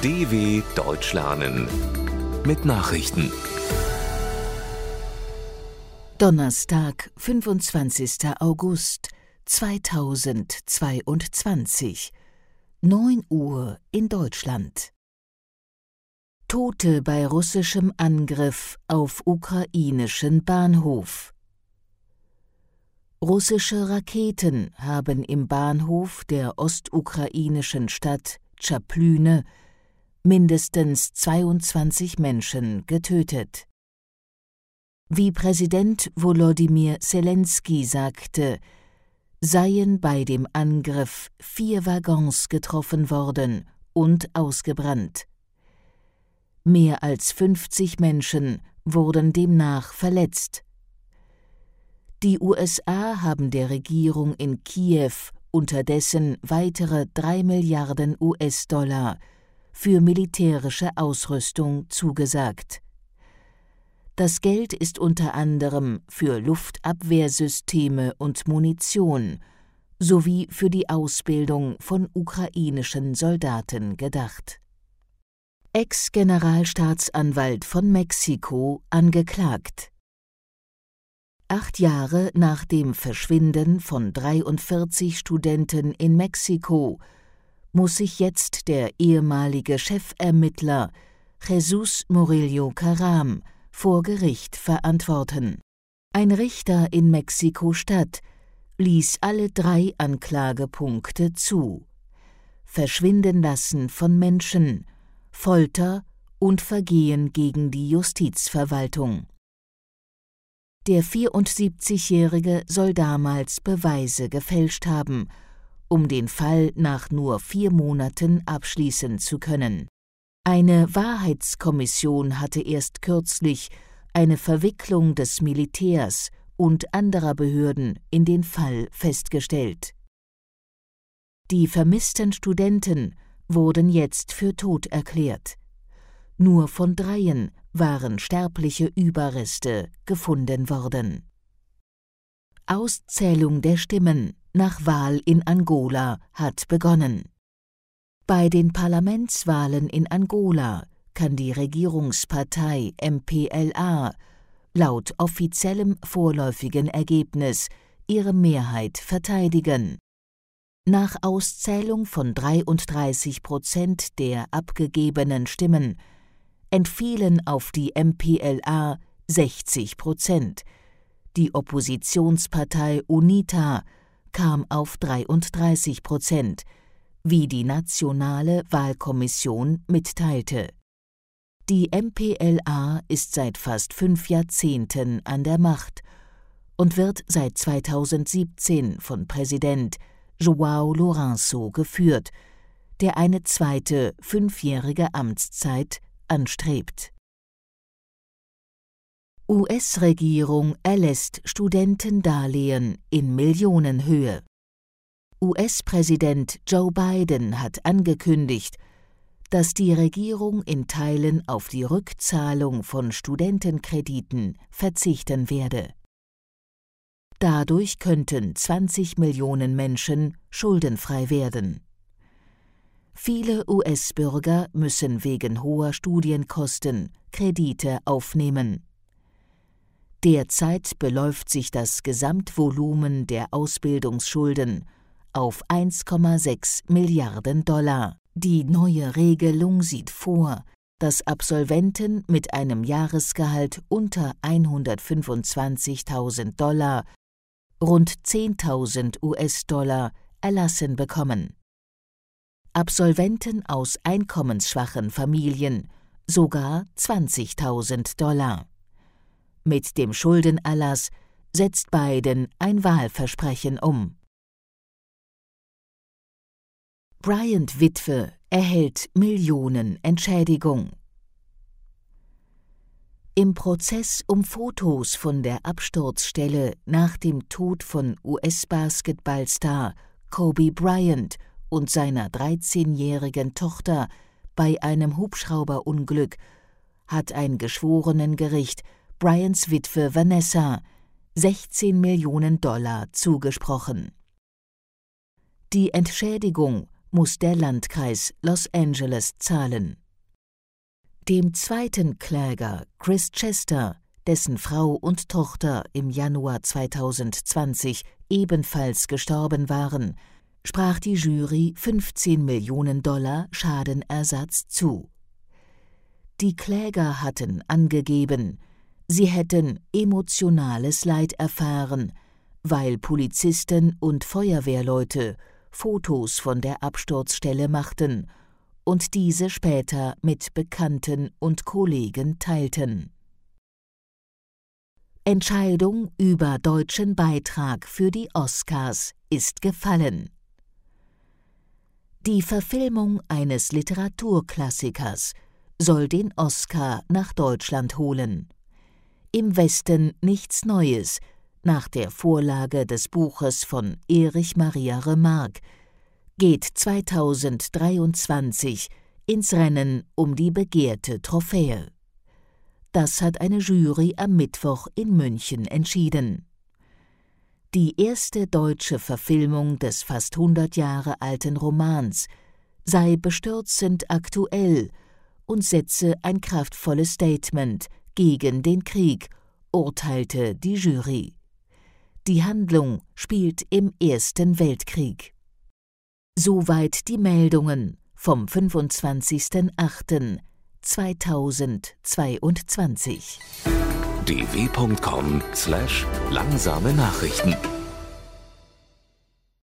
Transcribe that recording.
DW Deutsch lernen mit Nachrichten. Donnerstag, 25. August 2022, 9 Uhr in Deutschland. Tote bei russischem Angriff auf ukrainischen Bahnhof. Russische Raketen haben im Bahnhof der ostukrainischen Stadt Tschaplüne mindestens 22 Menschen getötet. Wie Präsident Volodymyr Zelensky sagte, seien bei dem Angriff vier Waggons getroffen worden und ausgebrannt. Mehr als 50 Menschen wurden demnach verletzt. Die USA haben der Regierung in Kiew unterdessen weitere 3 Milliarden US-Dollar für militärische Ausrüstung zugesagt. Das Geld ist unter anderem für Luftabwehrsysteme und Munition sowie für die Ausbildung von ukrainischen Soldaten gedacht. Ex-Generalstaatsanwalt von Mexiko angeklagt. Acht Jahre nach dem Verschwinden von 43 Studenten in Mexiko muss sich jetzt der ehemalige Chefermittler Jesus Murillo Caram vor Gericht verantworten. Ein Richter in Mexiko-Stadt ließ alle drei Anklagepunkte zu. Verschwinden lassen von Menschen, Folter und Vergehen gegen die Justizverwaltung. Der 74-Jährige soll damals Beweise gefälscht haben, um den Fall nach nur vier Monaten abschließen zu können. Eine Wahrheitskommission hatte erst kürzlich eine Verwicklung des Militärs und anderer Behörden in den Fall festgestellt. Die vermissten Studenten wurden jetzt für tot erklärt. Nur von dreien waren sterbliche Überreste gefunden worden. Auszählung der Stimmen nach Wahl in Angola hat begonnen. Bei den Parlamentswahlen in Angola kann die Regierungspartei MPLA laut offiziellem vorläufigen Ergebnis ihre Mehrheit verteidigen. Nach Auszählung von 33 Prozent der abgegebenen Stimmen entfielen auf die MPLA 60 Prozent. Die Oppositionspartei UNITA kam auf 33 Prozent, wie die Nationale Wahlkommission mitteilte. Die MPLA ist seit fast fünf Jahrzehnten an der Macht und wird seit 2017 von Präsident João Lourenço geführt, der eine zweite fünfjährige Amtszeit anstrebt. US-Regierung erlässt Studentendarlehen in Millionenhöhe. US-Präsident Joe Biden hat angekündigt, dass die Regierung in Teilen auf die Rückzahlung von Studentenkrediten verzichten werde. Dadurch könnten 20 Millionen Menschen schuldenfrei werden. Viele US-Bürger müssen wegen hoher Studienkosten Kredite aufnehmen. Derzeit beläuft sich das Gesamtvolumen der Ausbildungsschulden auf 1,6 Milliarden Dollar. Die neue Regelung sieht vor, dass Absolventen mit einem Jahresgehalt unter 125.000 Dollar rund 10.000 US-Dollar erlassen bekommen. Absolventen aus einkommensschwachen Familien sogar 20.000 Dollar. Mit dem Schuldenerlass setzt Biden ein Wahlversprechen um. Bryant Witwe erhält Millionen Entschädigung. Im Prozess um Fotos von der Absturzstelle nach dem Tod von US-Basketballstar Kobe Bryant und seiner 13-jährigen Tochter bei einem Hubschrauberunglück hat ein Geschworenengericht Bryants Witwe Vanessa 16 Millionen Dollar zugesprochen. Die Entschädigung muss der Landkreis Los Angeles zahlen. Dem zweiten Kläger, Chris Chester, dessen Frau und Tochter im Januar 2020 ebenfalls gestorben waren, sprach die Jury 15 Millionen Dollar Schadenersatz zu. Die Kläger hatten angegeben, sie hätten emotionales Leid erfahren, weil Polizisten und Feuerwehrleute Fotos von der Absturzstelle machten und diese später mit Bekannten und Kollegen teilten. Entscheidung über deutschen Beitrag für die Oscars ist gefallen. Die Verfilmung eines Literaturklassikers soll den Oscar nach Deutschland holen. Im Westen nichts Neues, nach der Vorlage des Buches von Erich Maria Remarque, geht 2023 ins Rennen um die begehrte Trophäe. Das hat eine Jury am Mittwoch in München entschieden. Die erste deutsche Verfilmung des fast 100 Jahre alten Romans sei bestürzend aktuell und setze ein kraftvolles Statement gegen den Krieg, urteilte die Jury. Die Handlung spielt im Ersten Weltkrieg. Soweit die Meldungen vom 25.08.2022. dw.com/langsame Nachrichten